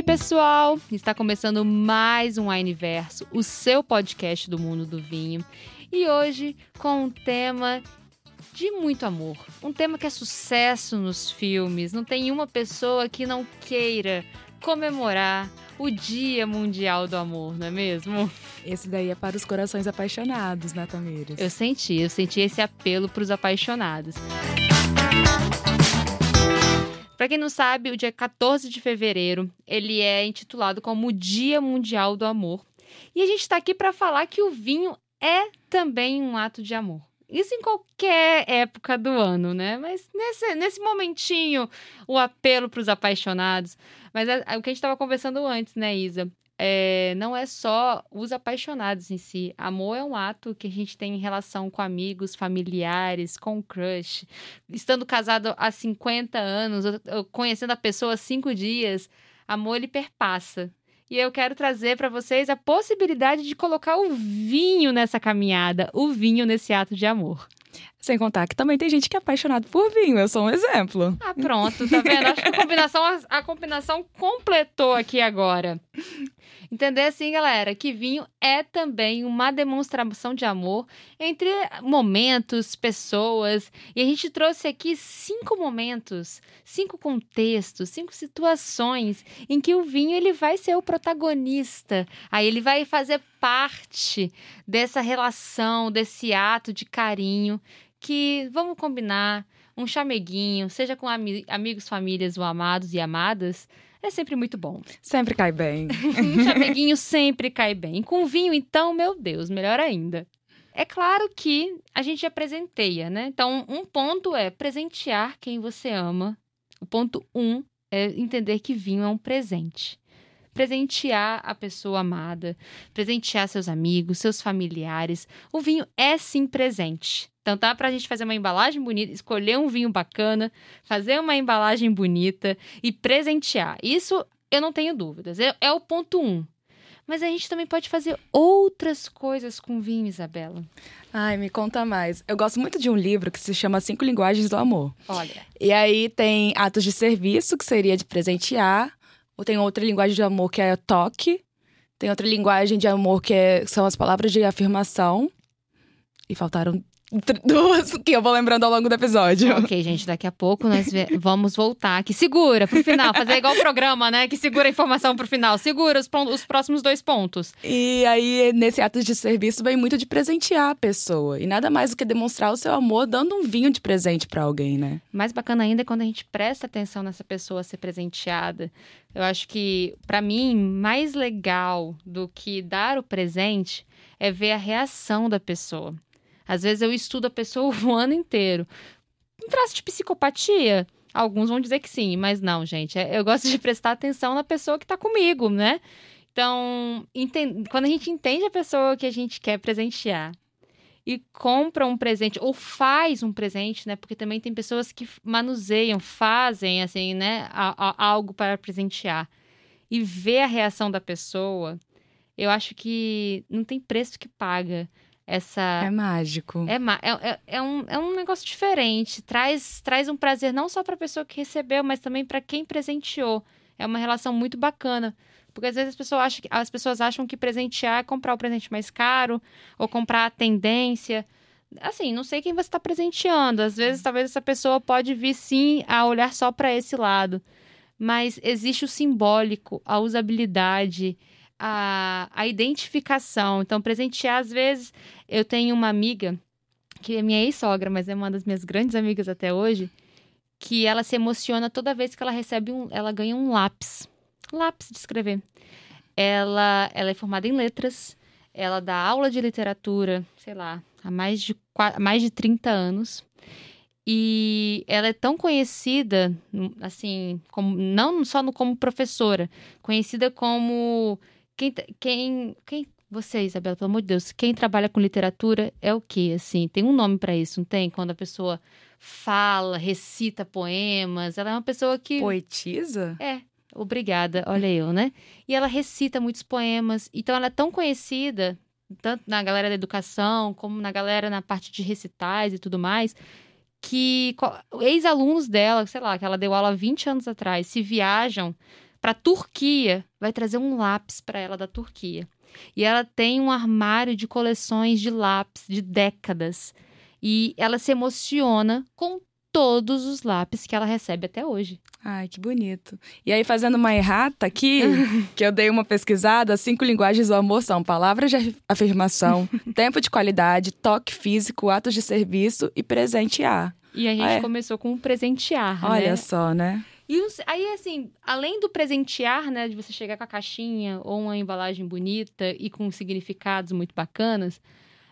Oi, pessoal! Está começando mais um Wineverso, o seu podcast do mundo do vinho. E hoje com um tema de muito amor. Um tema que é sucesso nos filmes. Não tem uma pessoa que não queira comemorar o Dia Mundial do Amor, não é mesmo? Esse daí é para os corações apaixonados, né, Tamires? Eu senti, eu senti esse apelo para os apaixonados. Para quem não sabe, o dia 14 de fevereiro, ele é intitulado como o Dia Mundial do Amor. E a gente está aqui para falar que o vinho é também um ato de amor. Isso em qualquer época do ano, né? Mas nesse, nesse momentinho, o apelo para os apaixonados. Mas é, é, o que a gente estava conversando antes, né, Isa? É, não é só os apaixonados em si. Amor é um ato que a gente tem em relação com amigos, familiares, com crush. Estando casado há 50 anos, conhecendo a pessoa há cinco dias, amor ele perpassa. E eu quero trazer para vocês a possibilidade de colocar o vinho nessa caminhada, o vinho nesse ato de amor. Sem contar que também tem gente que é apaixonado por vinho, eu sou um exemplo. Ah, pronto, tá vendo? Acho que a combinação, a combinação completou aqui agora. Entender assim, galera, que vinho é também uma demonstração de amor entre momentos, pessoas. E a gente trouxe aqui cinco momentos, cinco contextos, cinco situações em que o vinho ele vai ser o protagonista. Aí ele vai fazer parte dessa relação, desse ato de carinho que, vamos combinar, um chameguinho, seja com ami amigos, famílias ou amados e amadas, é sempre muito bom. Sempre cai bem. um chameguinho sempre cai bem. Com vinho, então, meu Deus, melhor ainda. É claro que a gente já presenteia, né? Então, um ponto é presentear quem você ama. O ponto um é entender que vinho é um presente. Presentear a pessoa amada, presentear seus amigos, seus familiares. O vinho é sim presente. Então tá para a gente fazer uma embalagem bonita, escolher um vinho bacana, fazer uma embalagem bonita e presentear. Isso eu não tenho dúvidas. É, é o ponto um. Mas a gente também pode fazer outras coisas com vinho, Isabela. Ai, me conta mais. Eu gosto muito de um livro que se chama Cinco Linguagens do Amor. Olha. E aí tem atos de serviço, que seria de presentear. Tem outra linguagem de amor que é toque. Tem outra linguagem de amor que é, são as palavras de afirmação. E faltaram duas que eu vou lembrando ao longo do episódio. Ok, gente, daqui a pouco nós vamos voltar. Que segura pro final, fazer igual o programa, né? Que segura a informação pro final. Segura os, os próximos dois pontos. E aí, nesse ato de serviço, vem muito de presentear a pessoa. E nada mais do que demonstrar o seu amor dando um vinho de presente para alguém, né? Mais bacana ainda é quando a gente presta atenção nessa pessoa ser presenteada. Eu acho que, para mim, mais legal do que dar o presente é ver a reação da pessoa. Às vezes eu estudo a pessoa o ano inteiro. Um traço de psicopatia? Alguns vão dizer que sim, mas não, gente. É, eu gosto de prestar atenção na pessoa que está comigo, né? Então, quando a gente entende a pessoa que a gente quer presentear e compra um presente ou faz um presente, né? Porque também tem pessoas que manuseiam, fazem assim, né, algo para presentear e ver a reação da pessoa, eu acho que não tem preço que paga essa é mágico. É, é, é, é, um, é um negócio diferente. Traz traz um prazer não só para a pessoa que recebeu mas também para quem presenteou. É uma relação muito bacana. Porque às vezes as pessoas acham, as pessoas acham que presentear é comprar o presente mais caro ou comprar a tendência. Assim não sei quem você está presenteando. Às vezes talvez essa pessoa pode vir sim a olhar só para esse lado. Mas existe o simbólico a usabilidade a, a identificação. Então, presentear, às vezes, eu tenho uma amiga, que é minha ex-sogra, mas é uma das minhas grandes amigas até hoje, que ela se emociona toda vez que ela recebe um. Ela ganha um lápis. Lápis de escrever. Ela, ela é formada em letras, ela dá aula de literatura, sei lá, há mais de, mais de 30 anos. E ela é tão conhecida, assim, como, não só no, como professora, conhecida como quem, quem, quem você, Isabela, pelo amor de Deus, quem trabalha com literatura é o quê? Assim, tem um nome para isso, não tem? Quando a pessoa fala, recita poemas, ela é uma pessoa que poetisa? É. Obrigada, olha eu, né? E ela recita muitos poemas, então ela é tão conhecida tanto na galera da educação como na galera na parte de recitais e tudo mais, que ex-alunos dela, sei lá, que ela deu aula 20 anos atrás, se viajam para Turquia, vai trazer um lápis para ela da Turquia. E ela tem um armário de coleções de lápis de décadas. E ela se emociona com todos os lápis que ela recebe até hoje. Ai, que bonito. E aí, fazendo uma errata aqui, que eu dei uma pesquisada, cinco linguagens do amor são palavras de afirmação, tempo de qualidade, toque físico, atos de serviço e presentear. E a gente É. começou com presentear, Olha né? só, né? E aí, assim, além do presentear, né, de você chegar com a caixinha ou uma embalagem bonita e com significados muito bacanas,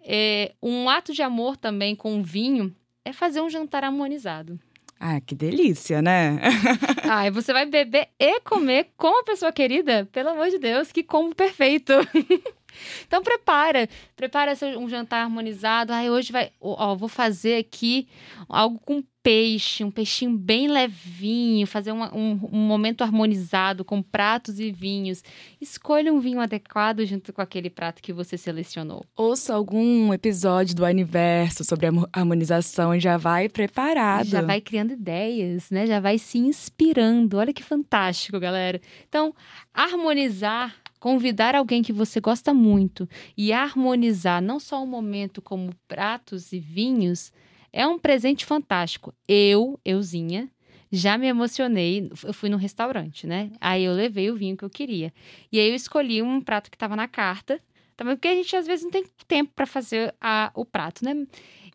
é, um ato de amor também com o vinho é fazer um jantar harmonizado. Ah, que delícia, né? Ah, e você vai beber e comer com a pessoa querida? Pelo amor de Deus, que combo perfeito! Então prepara, prepara seu, um jantar harmonizado. Ai, hoje vai, ó, vou fazer aqui algo com peixe, um peixinho bem levinho, fazer uma- um, um momento harmonizado com pratos e vinhos. Escolha um vinho adequado junto com aquele prato que você selecionou. Ouça algum episódio do Universo sobre a harmonização e já vai preparado. Já vai criando ideias, né? Já vai se inspirando. Olha que fantástico, galera. Então, harmonizar, convidar alguém que você gosta muito e harmonizar não só o momento como pratos e vinhos, é um presente fantástico. Eu, euzinha, já me emocionei. Eu fui num restaurante, né? Aí eu levei o vinho que eu queria. E aí eu escolhi um prato que estava na carta. Também porque a gente às vezes não tem tempo para fazer a- o prato, né?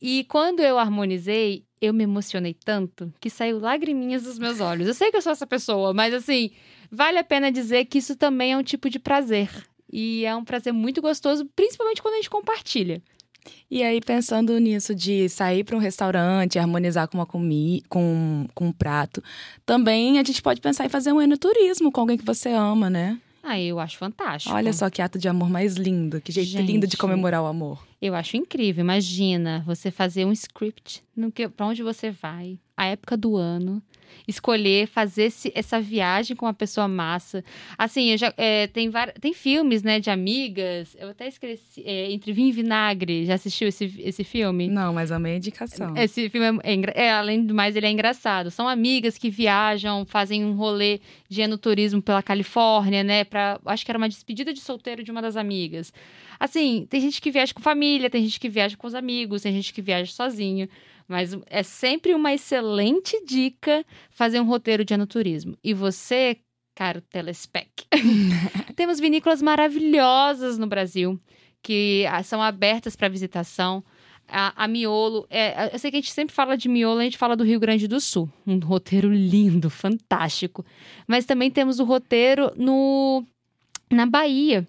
E quando eu harmonizei, eu me emocionei tanto que saiu lagriminhas dos meus olhos. Eu sei que eu sou essa pessoa, mas assim, vale a pena dizer que isso também é um tipo de prazer. E é um prazer muito gostoso, principalmente quando a gente compartilha. E aí, pensando nisso de sair para um restaurante, harmonizar com uma comi com, com um prato, também a gente pode pensar em fazer um enoturismo com alguém que você ama, né? Ah, eu acho fantástico. Olha só que ato de amor mais lindo, que jeito Gente. lindo de comemorar o amor. Eu acho incrível. Imagina você fazer um script no que, pra onde você vai, a época do ano, escolher fazer esse- essa viagem com uma pessoa massa. Assim, eu já, é, tem, vari- tem filmes, né, de amigas. Eu até esqueci. é, Entre Vinho e Vinagre. Já assistiu esse, esse filme? Não, mas amei a indicação. Esse filme é, é engra- é, além do mais, ele é engraçado. São amigas que viajam, fazem um rolê de enoturismo pela Califórnia, né? Pra, acho que era uma despedida de solteiro de uma das amigas. Assim, tem gente que viaja com família, tem gente que viaja com os amigos, tem gente que viaja sozinho. Mas é sempre uma excelente dica fazer um roteiro de enoturismo. E você, caro telespec, temos vinícolas maravilhosas no Brasil que ah, são abertas para visitação. A, a Miolo, é, eu sei que a gente sempre fala de Miolo, a gente fala do Rio Grande do Sul. Um roteiro lindo, fantástico. Mas também temos o roteiro no, na Bahia,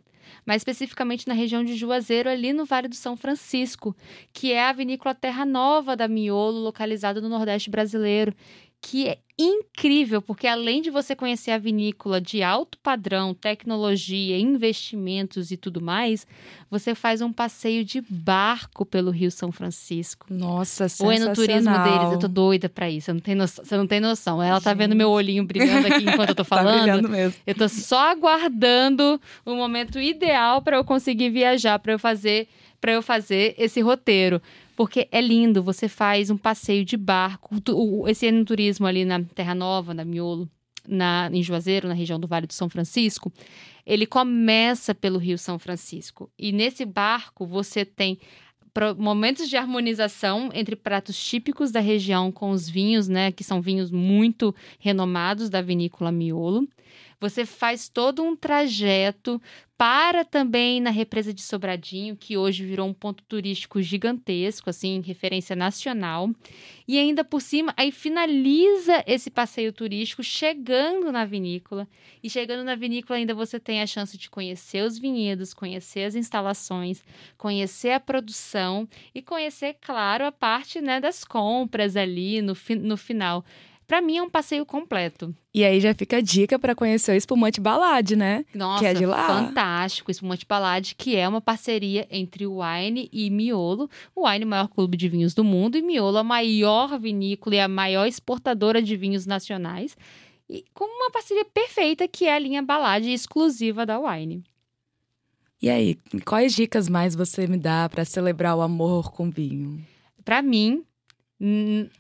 mais especificamente na região de Juazeiro, ali no Vale do São Francisco, que é a vinícola Terra Nova da Miolo, localizada no Nordeste brasileiro. Que é incrível, porque além de você conhecer a vinícola de alto padrão, tecnologia, investimentos e tudo mais, você faz um passeio de barco pelo Rio São Francisco. Nossa, O sensacional. enoturismo deles, eu tô doida pra isso. Você não tem noção. Você não tem noção. Ela tá vendo Gente. meu olhinho brilhando aqui enquanto eu tô Tá falando. brilhando mesmo. eu tô só aguardando o momento ideal pra eu conseguir viajar, pra eu fazer, para eu fazer esse roteiro. Porque é lindo, você faz um passeio de barco, esse enoturismo ali na Terra Nova, na Miolo, na, em Juazeiro, na região do Vale do São Francisco, ele começa pelo Rio São Francisco. E nesse barco você tem momentos de harmonização entre pratos típicos da região com os vinhos, né, que são vinhos muito renomados da vinícola Miolo. Você faz todo um trajeto para também na represa de Sobradinho, que hoje virou um ponto turístico gigantesco, assim, referência nacional. E ainda por cima, aí finaliza esse passeio turístico chegando na vinícola. E chegando na vinícola ainda você tem a chance de conhecer os vinhedos, conhecer as instalações, conhecer a produção e conhecer, claro, a parte né, das compras ali no, fi- no final. Para mim é um passeio completo. E aí já fica a dica pra conhecer o espumante Balade, né? Nossa, Que é de lá. fantástico. Espumante Balade, que é uma parceria entre o Wine e Miolo. O Wine, o maior clube de vinhos do mundo, e Miolo, a maior vinícola e a maior exportadora de vinhos nacionais. E com uma parceria perfeita, que é a linha Balade exclusiva da Wine. E aí, quais dicas mais você me dá pra celebrar o amor com vinho? Pra mim,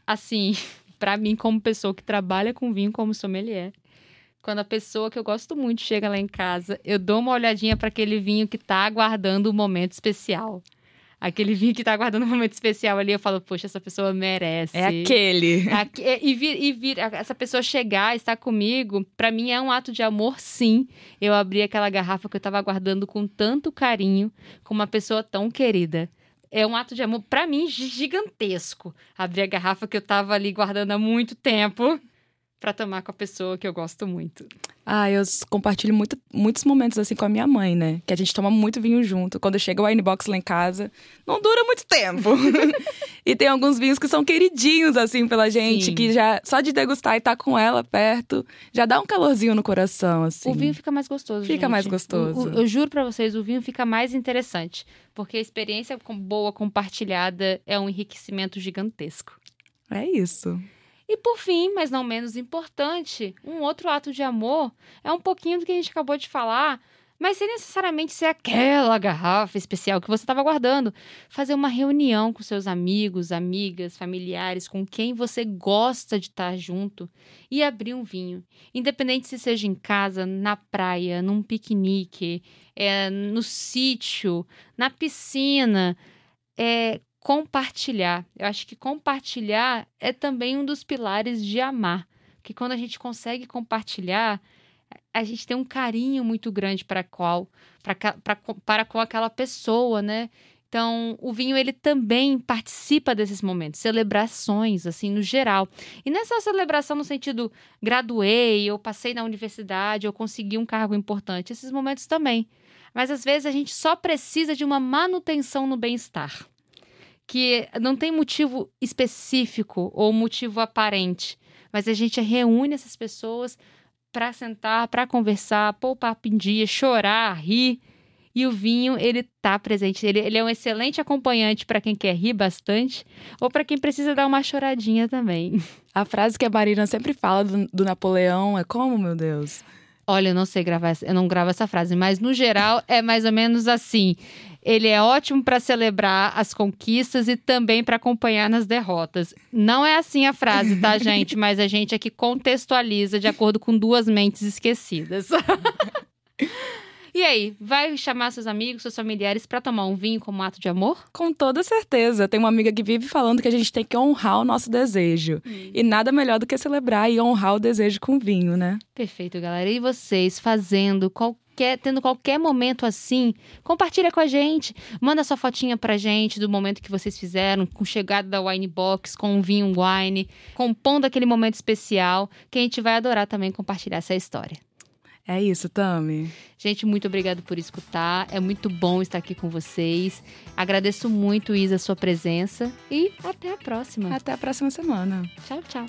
assim, pra mim como pessoa que trabalha com vinho como sommelier, quando a pessoa que eu gosto muito chega lá em casa, eu dou uma olhadinha para aquele vinho que tá aguardando o um momento especial. Aquele vinho que tá aguardando um momento especial ali, eu falo, poxa, essa pessoa merece. É aquele. É, e vir, e vir essa pessoa chegar, estar comigo, para mim é um ato de amor, sim. Eu abri aquela garrafa que eu tava aguardando com tanto carinho, com uma pessoa tão querida é um ato de amor, para mim, gigantesco. Abrir a garrafa que eu tava ali guardando há muito tempo para tomar com a pessoa que eu gosto muito. Ah, eu compartilho muito, muitos momentos assim com a minha mãe, né? Que a gente toma muito vinho junto. Quando chega o wine box lá em casa, não dura muito tempo. e tem alguns vinhos que são queridinhos assim pela gente, Sim. que já só de degustar e estar tá com ela perto, já dá um calorzinho no coração assim. O vinho fica mais gostoso, Fica gente. mais gostoso. O, o, eu juro para vocês, o vinho fica mais interessante, porque a experiência boa compartilhada é um enriquecimento gigantesco. É isso. E por fim, mas não menos importante, um outro ato de amor é um pouquinho do que a gente acabou de falar, mas sem necessariamente ser aquela garrafa especial que você estava guardando. Fazer uma reunião com seus amigos, amigas, familiares, com quem você gosta de estar junto e abrir um vinho. Independente se seja em casa, na praia, num piquenique, é, no sítio, na piscina. É, compartilhar. Eu acho que compartilhar é também um dos pilares de amar. Que quando a gente consegue compartilhar, a gente tem um carinho muito grande para qual para, para, com aquela pessoa, né? Então, o vinho ele também participa desses momentos, celebrações assim no geral. E nessa celebração no sentido graduei, ou passei na universidade, ou consegui um cargo importante, esses momentos também. Mas às vezes a gente só precisa de uma manutenção no bem-estar que não tem motivo específico ou motivo aparente, mas a gente reúne essas pessoas para sentar, para conversar, pôr o papo em dia, chorar, rir. E o vinho, ele tá presente. Ele, ele é um excelente acompanhante para quem quer rir bastante ou para quem precisa dar uma choradinha também. A frase que a Marina sempre fala do, do Napoleão é como, meu Deus? Olha, eu não sei gravar, eu não gravo essa frase, mas no geral é mais ou menos assim. Ele é ótimo para celebrar as conquistas e também para acompanhar nas derrotas. Não é assim a frase, tá, gente? Mas a gente aqui contextualiza de acordo com duas mentes esquecidas. E aí, vai chamar seus amigos, seus familiares para tomar um vinho como ato de amor? Com toda certeza. Tem uma amiga que vive falando que a gente tem que honrar o nosso desejo. Hum. E nada melhor do que celebrar e honrar o desejo com vinho, né? Perfeito, galera. E vocês fazendo qualquer tendo qualquer momento assim, compartilha com a gente. Manda sua fotinha pra gente do momento que vocês fizeram, com chegada da Wine Box, com um vinho wine, compondo aquele momento especial, que a gente vai adorar também compartilhar essa história. É isso, Tami. Gente, muito obrigado por escutar. É muito bom estar aqui com vocês. Agradeço muito, Isa, a sua presença. E até a próxima. Até a próxima semana. Tchau, tchau.